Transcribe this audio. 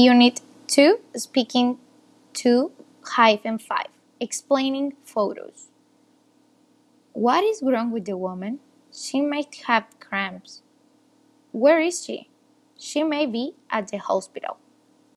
Unit 2, Speaking 2 hyphen 5, Explaining Photos. What is wrong with the woman? She might have cramps. Where is she? She may be at the hospital.